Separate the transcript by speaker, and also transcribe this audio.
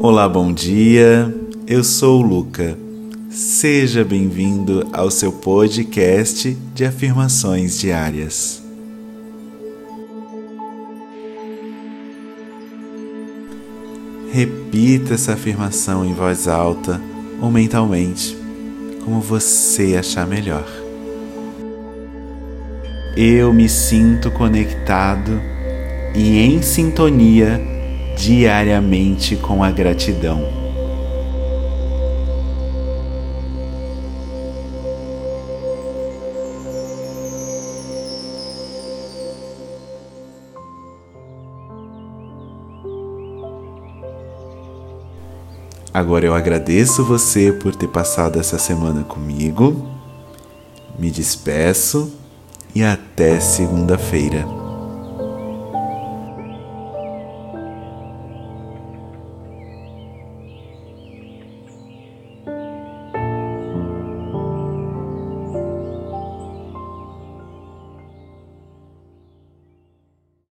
Speaker 1: Olá, bom dia. Eu sou o Luca. Seja bem-vindo ao seu podcast de afirmações diárias. Repita essa afirmação em voz alta ou mentalmente, como você achar melhor. Eu me sinto conectado e em sintonia diariamente com a gratidão. Agora eu agradeço você por ter passado essa semana comigo. Me despeço e até segunda-feira.